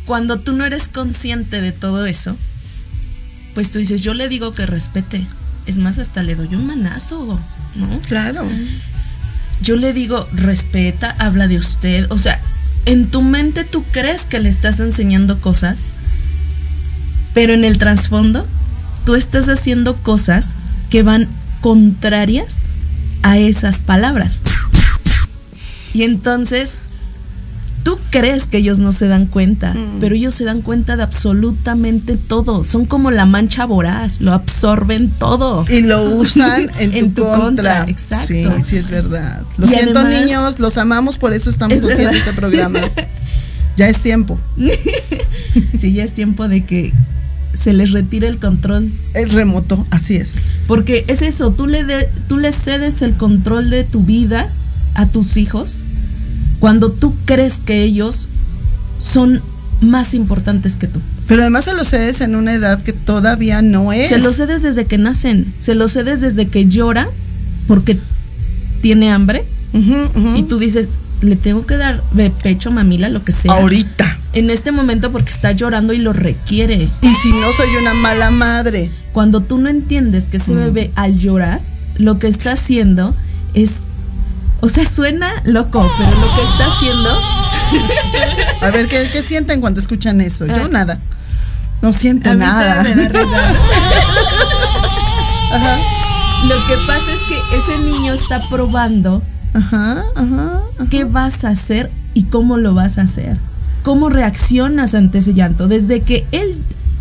cuando tú no eres consciente de todo eso, pues tú dices, yo le digo que respete. Es más, hasta le doy un manazo, ¿no? Claro. Yo le digo, respeta, habla de usted. O sea, en tu mente tú crees que le estás enseñando cosas, pero en el trasfondo tú estás haciendo cosas que van contrarias a esas palabras. Y entonces tú crees que ellos no se dan cuenta, Mm. pero ellos se dan cuenta de absolutamente todo. Son como la mancha voraz, lo absorben todo. Y lo (laughs) usan en, En tu, tu contra. contra, exacto. Sí, sí es verdad. Lo Y siento, además- niños, los amamos, por eso estamos Es haciendo verdad. este programa. (laughs) Ya es tiempo. (laughs) Sí, ya es tiempo de que se les retire el control. El remoto, así es. Porque es eso, tú le, de- tú le cedes el control de tu vida a tus hijos cuando tú crees que ellos son más importantes que tú. Pero además se lo cedes en una edad que todavía no es. Se lo cedes desde que nacen, se lo cedes desde que llora porque tiene hambre y tú dices, le tengo que dar de pecho, mamila, lo que sea. Ahorita. En este momento porque está llorando y lo requiere. Y si no soy una mala madre. Cuando tú no entiendes que ese Mm. bebé al llorar, lo que está haciendo es. O sea, suena loco, pero lo que está haciendo. A ver, ¿qué, qué sienten cuando escuchan eso? Yo Ah. nada. No siento A mí nada. todavía me da risa. (laughs) Ajá, Lo que pasa es que ese niño está probando ajá. ajá. qué vas a hacer y cómo lo vas a hacer. Cómo reaccionas ante ese llanto. Desde que él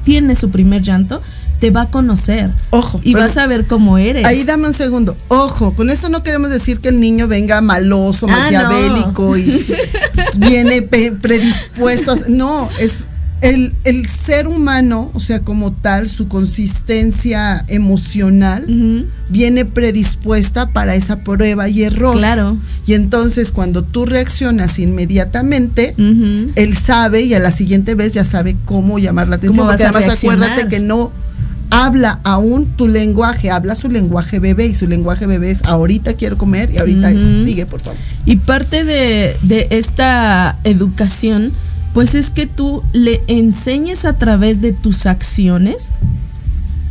tiene su primer llanto, te va a conocer. Ojo. Y vas a ver cómo eres. Ahí dame un segundo. Ojo, con esto no queremos decir que el niño venga maloso, Ah, maquiavélico y (laughs) viene predispuesto. a- no, es el, el ser humano, o sea, como tal, su consistencia emocional viene predispuesta para esa prueba y error. Claro. Y entonces cuando tú reaccionas inmediatamente, él sabe y a la siguiente vez ya sabe cómo llamar la atención. ¿Cómo vas Porque además reaccionar? acuérdate que no habla aún tu lenguaje, habla su lenguaje bebé y su lenguaje bebé es ahorita quiero comer y ahorita sigue por favor. Y parte de, de esta educación, pues es que tú le enseñes a través de tus acciones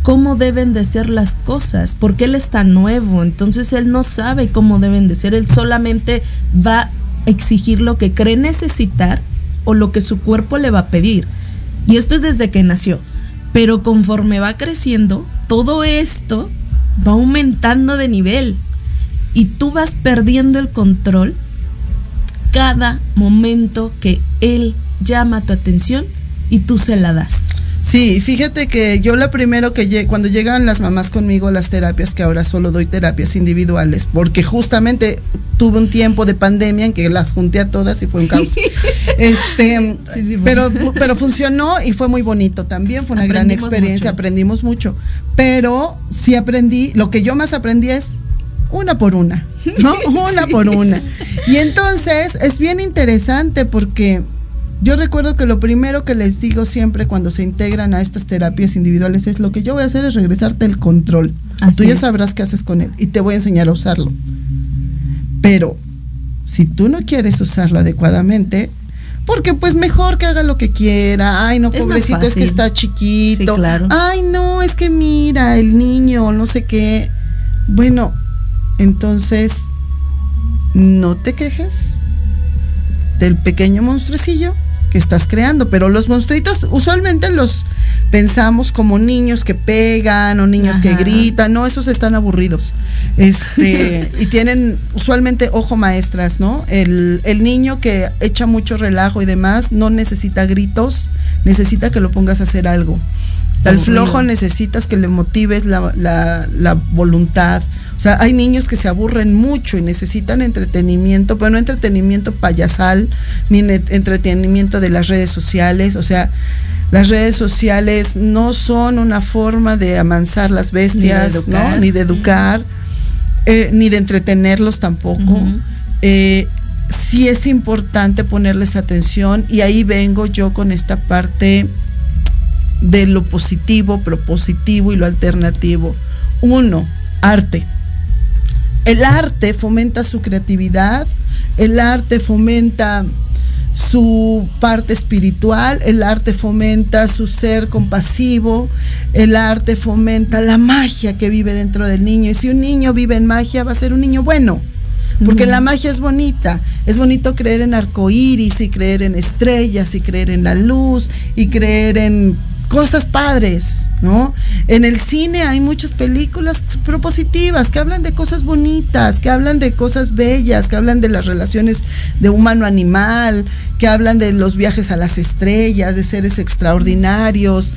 cómo deben de ser las cosas, porque él está nuevo, entonces él no sabe cómo deben de ser, él solamente va a exigir lo que cree necesitar o lo que su cuerpo le va a pedir. Y esto es desde que nació. Pero conforme va creciendo, todo esto va aumentando de nivel y tú vas perdiendo el control cada momento que él llama tu atención y tú se la das. Sí, fíjate que yo la primero que lle- cuando llegan las mamás conmigo las terapias, que ahora solo doy terapias individuales, porque justamente tuve un tiempo de pandemia en que las junté a todas y fue un caos. (laughs) este, Sí, pero, pero funcionó y fue muy bonito también, fue una gran experiencia, mucho. aprendimos mucho. Pero sí aprendí, lo que yo más aprendí es una por una, ¿no? (laughs) Una por una. Y entonces es bien interesante porque yo recuerdo que lo primero que les digo siempre cuando se integran a estas terapias individuales es lo que yo voy a hacer es regresarte el control. Así tú ya es. sabrás qué haces con él y te voy a enseñar a usarlo. Pero si tú no quieres usarlo adecuadamente, Porque pues mejor que haga lo que quiera. Ay, no, pobrecito, es que está chiquito. claro. Ay, no, es que mira, el niño, no sé qué. Bueno, entonces, no te quejes del pequeño monstruecillo que estás creando, pero los monstruitos usualmente los pensamos como niños que pegan o niños que gritan, no, esos están aburridos. Este, (laughs) y tienen usualmente ojo maestras, ¿no? El, niño que echa mucho relajo y demás no necesita gritos, necesita que lo pongas a hacer algo. Al flojo necesitas que le motives la, la voluntad. O sea, hay niños que se aburren mucho y necesitan entretenimiento, pero no entretenimiento payasal, ni entretenimiento de las redes sociales. O sea, las redes sociales no son una forma de amansar las bestias, ni de educar, ni de, educar eh, ni de entretenerlos tampoco. Eh, sí es importante ponerles atención y ahí vengo yo con esta parte de lo positivo, propositivo y lo alternativo. Uno, arte. El arte fomenta su creatividad, el arte fomenta su parte espiritual, el arte fomenta su ser compasivo, el arte fomenta la magia que vive dentro del niño. Y si un niño vive en magia, va a ser un niño bueno. Porque la magia es bonita. Es bonito creer en arcoíris y creer en estrellas y creer en la luz y creer en cosas padres, ¿no? En el cine hay muchas películas propositivas que hablan de cosas bonitas, que hablan de cosas bellas, que hablan de las relaciones de humano-animal, que hablan de los viajes a las estrellas, de seres extraordinarios.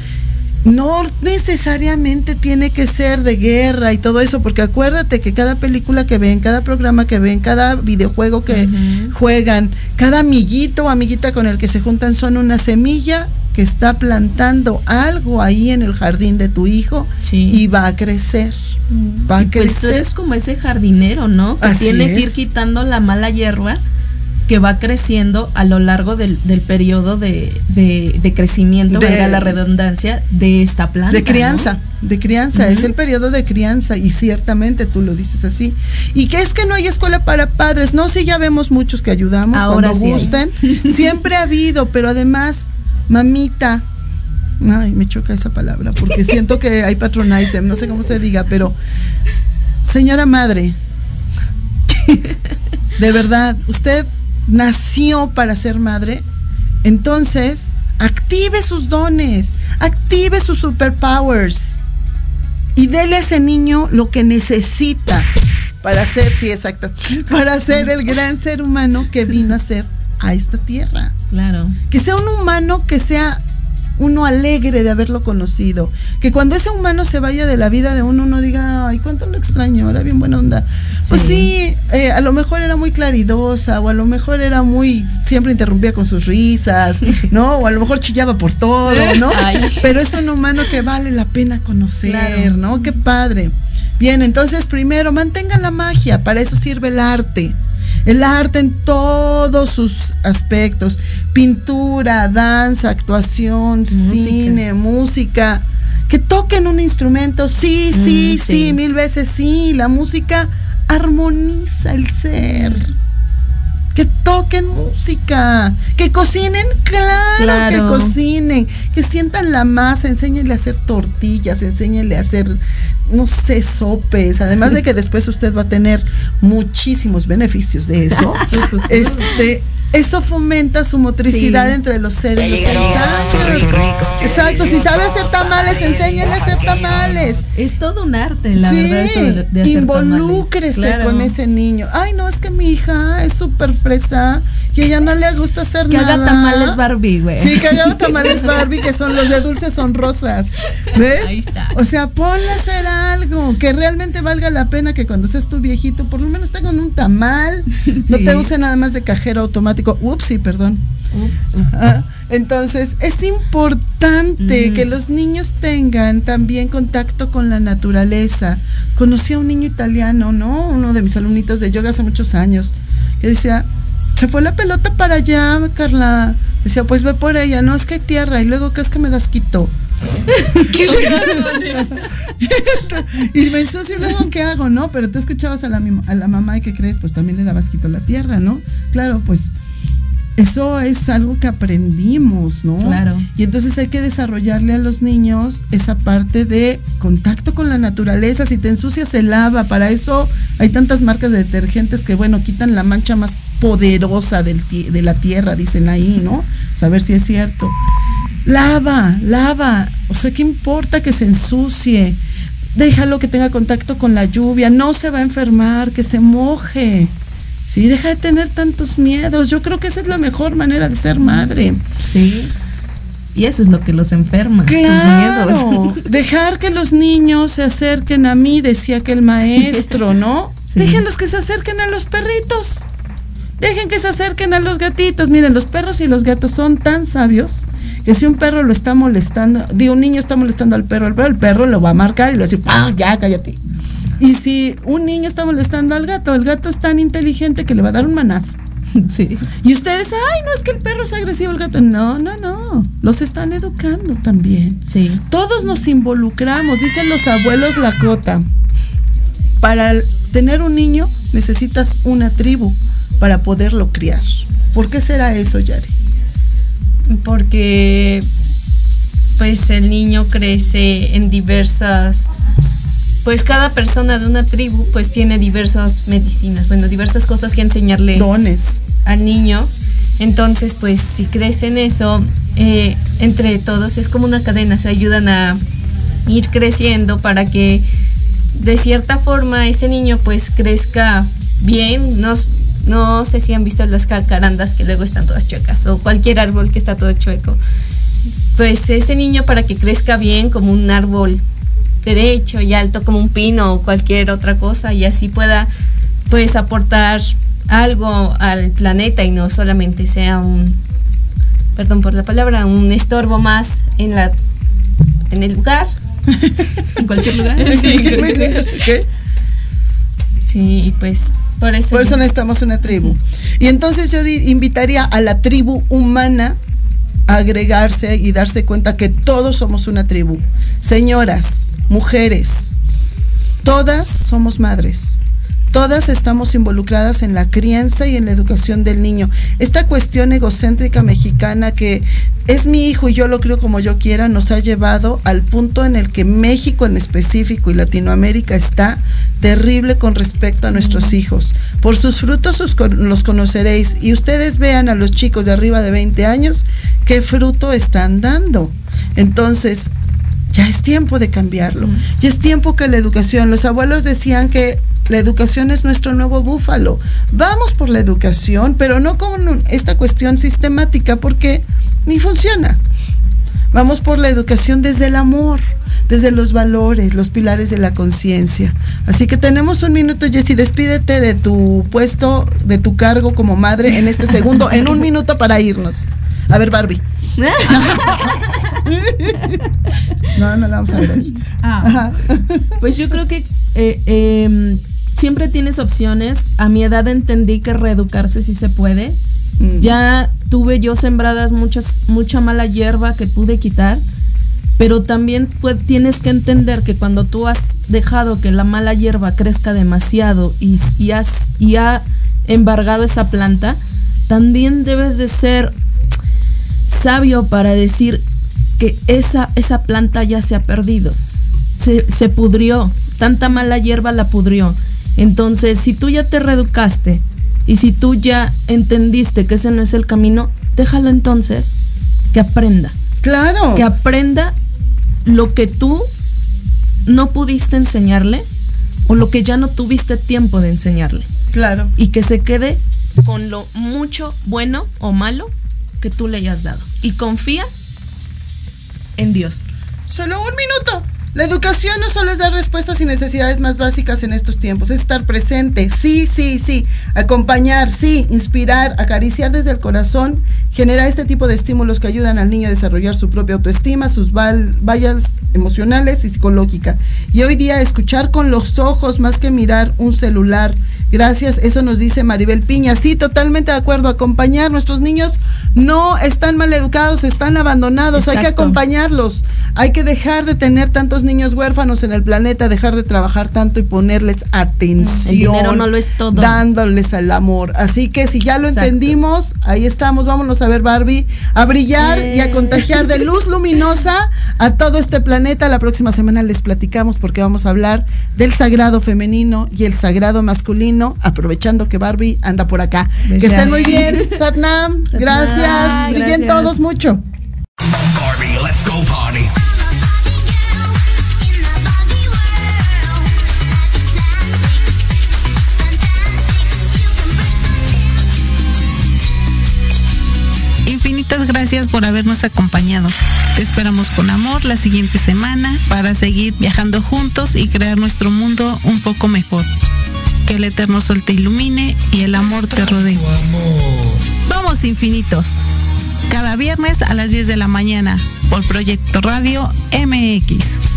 No necesariamente tiene que ser de guerra y todo eso, porque acuérdate que cada película que ven, cada programa que ven, cada videojuego que juegan, cada amiguito o amiguita con el que se juntan son una semilla que está plantando algo ahí en el jardín de tu hijo y va a crecer. Mm. Va a crecer. Pues tú eres como ese jardinero, ¿no? Que tiene que ir quitando la mala hierba que va creciendo a lo largo del, periodo de, crecimiento, de la redundancia, de esta planta. De crianza, de crianza, es el periodo de crianza y ciertamente tú lo dices así. Y que es que no hay escuela para padres, no, sí ya vemos muchos que ayudamos Ahora cuando gusten, (laughs) siempre ha habido, pero además mamita. Ay, me choca esa palabra porque (laughs) siento que hay patronize, no sé cómo se diga, pero señora madre, (laughs) de verdad, usted nació para ser madre, entonces active sus dones, active sus superpowers y dele a ese niño lo que necesita para ser, sí, exacto, para ser el gran ser humano que vino a ser a esta tierra. Claro. Que sea un humano que sea uno alegre de haberlo conocido. Que cuando ese humano se vaya de la vida de uno, uno diga, ay, cuánto lo extraño, era bien buena onda. Pues sí, eh, a lo mejor era muy claridosa, o a lo mejor era muy, siempre interrumpía con sus risas, (laughs) ¿no? O a lo mejor chillaba por todo, ¿no? (laughs) Pero es un humano que vale la pena conocer, ¿no? Qué padre. Bien, entonces primero, mantengan la magia, para eso sirve el arte. El arte en todos sus aspectos, pintura, danza, actuación, cine, música. Que toquen un instrumento, sí, mm, sí, sí, mil veces sí. La música armoniza el ser. Que toquen música, que cocinen, claro, que cocinen, que sientan la masa, enséñenle a hacer tortillas, enséñenle a hacer no sé, sopes, además de que después usted va a tener muchísimos beneficios de eso, (laughs) este, eso fomenta su motricidad entre los seres los Exacto, si sabe hacer tamales, enséñale a hacer tamales. Es todo un arte, la verdad, eso de, hacer Involúcrese con ese niño. Ay, no, es que mi hija es súper fresa y ella no le gusta hacer nada. Que haga tamales Barbie, güey. Sí, que haga (laughs) tamales Barbie, que son los de dulces son rosas. ¿Ves? Ahí está. O sea, ponle a hacer algo que realmente valga la pena que cuando seas tu viejito, por lo menos tenga un tamal. (laughs) No te use nada más de cajero automático. Ups, sí, perdón. entonces, es importante que los niños tengan también contacto con la naturaleza. Conocí a un niño italiano, ¿no? Uno de mis alumnitos de yoga hace muchos años, que decía, se fue la pelota para allá, Carla. Decía, pues ve por ella, no es que hay tierra, y luego, ¿qué es que me das quito? (laughs) ¿Qué (laughs) y me ensucio luego qué hago, ¿no? Pero tú escuchabas a la, a la mamá y ¿qué crees? Pues también le dabas quito la tierra, ¿no? Claro, pues eso es algo que aprendimos, ¿no? Claro. Y entonces hay que desarrollarle a los niños esa parte de contacto con la naturaleza. Si te ensucias, se lava. Para eso hay tantas marcas de detergentes que, bueno, quitan la mancha más poderosa del de la tierra, dicen ahí, ¿no? Saber si es cierto. Lava, lava. O sea, ¿qué importa que se ensucie? Déjalo que tenga contacto con la lluvia. No se va a enfermar, que se moje. Sí, deja de tener tantos miedos. Yo creo que esa es la mejor manera de ser madre. Sí. Y eso es lo que los enferma. Claro. Los miedos. (laughs) Dejar que los niños se acerquen a mí, decía que el maestro, ¿no? (laughs) Sí. Déjenlos que se acerquen a los perritos. Dejen que se acerquen a los gatitos. Miren, los perros y los gatos son tan sabios que si un perro lo está molestando, digo, un niño está molestando al perro, el perro, el perro lo va a marcar y le va a decir, ¡ah, ya, cállate! Y si un niño está molestando al gato, el gato es tan inteligente que le va a dar un manazo. (laughs) Sí. Y ustedes, ay, no es que el perro es agresivo, el gato. No, no, no. Los están educando también. Sí. Todos nos involucramos, dicen los abuelos Lakota. Para tener un niño necesitas una tribu para poderlo criar. ¿Por qué será eso, Yari? Porque pues el niño crece en diversas pues cada persona de una tribu pues tiene diversas medicinas, bueno, diversas cosas que enseñarle Dones. al niño. Entonces, pues si crece en eso, eh, entre todos es como una cadena, se ayudan a ir creciendo para que de cierta forma ese niño pues crezca bien. No, no sé si han visto las calcarandas que luego están todas chuecas o cualquier árbol que está todo chueco. Pues ese niño para que crezca bien como un árbol derecho y alto como un pino o cualquier otra cosa y así pueda pues aportar algo al planeta y no solamente sea un perdón por la palabra un estorbo más en la en el lugar. (laughs) En cualquier lugar. (laughs) Sí, ¿Qué? sí pues por eso por eso necesitamos una tribu. Y entonces yo invitaría a la tribu humana agregarse y darse cuenta que todos somos una tribu señoras mujeres, todas somos madres. Todas estamos involucradas en la crianza y en la educación del niño. Esta cuestión egocéntrica mexicana que es mi hijo y yo lo creo como yo quiera, nos ha llevado al punto en el que México en específico y Latinoamérica está terrible con respecto a nuestros hijos. Por sus frutos los conoceréis y ustedes vean a los chicos de arriba de 20 años qué fruto están dando. Entonces, ya es tiempo de cambiarlo. Ya es tiempo que la educación, los abuelos decían que la educación es nuestro nuevo búfalo. Vamos por la educación, pero no con esta cuestión sistemática porque ni funciona. Vamos por la educación desde el amor, desde los valores, los pilares de la conciencia. Así que tenemos un minuto, Jessy, despídete de tu puesto, de tu cargo como madre en este segundo, en un minuto para irnos. A ver, Barbie. (laughs) no, no la vamos a ver. Ah. Pues yo creo que eh, eh, siempre tienes opciones. A mi edad entendí que reeducarse sí se puede. Ya tuve yo sembradas muchas, mucha mala hierba que pude quitar. Pero también pues, tienes que entender que cuando tú has dejado que la mala hierba crezca demasiado y, y, has, y ha embargado esa planta, también debes de ser sabio para decir que esa, esa planta ya se ha perdido, se, se pudrió, tanta mala hierba la pudrió. Entonces, si tú ya te reeducaste y si tú ya entendiste que ese no es el camino, déjalo entonces que aprenda. Claro. Que aprenda lo que tú no pudiste enseñarle o lo que ya no tuviste tiempo de enseñarle. Claro. Y que se quede con lo mucho bueno o malo que tú le hayas dado. Y confía en Dios. Solo un minuto. La educación no solo es dar respuestas y necesidades más básicas en estos tiempos, es estar presente, sí, sí, sí, acompañar, sí, inspirar, acariciar desde el corazón, generar este tipo de estímulos que ayudan al niño a desarrollar su propia autoestima, sus vallas emocionales y psicológicas. Y hoy día escuchar con los ojos más que mirar un celular. Gracias, eso nos dice Maribel Piña. Sí, totalmente de acuerdo. Acompañar, nuestros niños no están mal educados, están abandonados, hay que acompañarlos, hay que dejar de tener tantos niños huérfanos en el planeta, dejar de trabajar tanto y ponerles atención. El dinero no lo es todo. Dándoles el amor. Así que si ya lo entendimos, ahí estamos, vámonos a ver Barbie, a brillar y a contagiar de luz luminosa a todo este planeta. La próxima semana les platicamos porque vamos a hablar del sagrado femenino y el sagrado masculino, aprovechando que Barbie anda por acá. (laughs) Que estén muy bien, Satnam, gracias, brillen todos mucho. Infinitas gracias por habernos acompañado. Te esperamos con amor la siguiente semana para seguir viajando juntos y crear nuestro mundo un poco mejor. Que el eterno sol te ilumine y el amor te rodee. Somos infinitos. Cada viernes a las 10 de la mañana por Proyecto Radio MX.